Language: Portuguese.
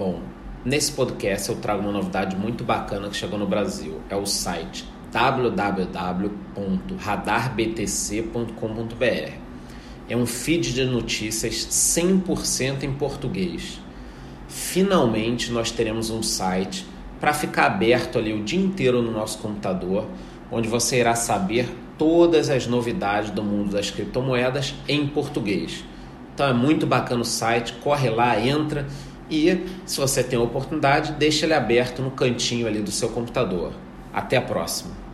Bom, nesse podcast eu trago uma novidade muito bacana que chegou no Brasil. É o site www.radarbtc.com.br. É um feed de notícias 100% em português. Finalmente nós teremos um site para ficar aberto ali o dia inteiro no nosso computador, onde você irá saber todas as novidades do mundo das criptomoedas em português. Então é muito bacana o site, corre lá, entra e se você tem a oportunidade, deixa ele aberto no cantinho ali do seu computador. Até a próxima.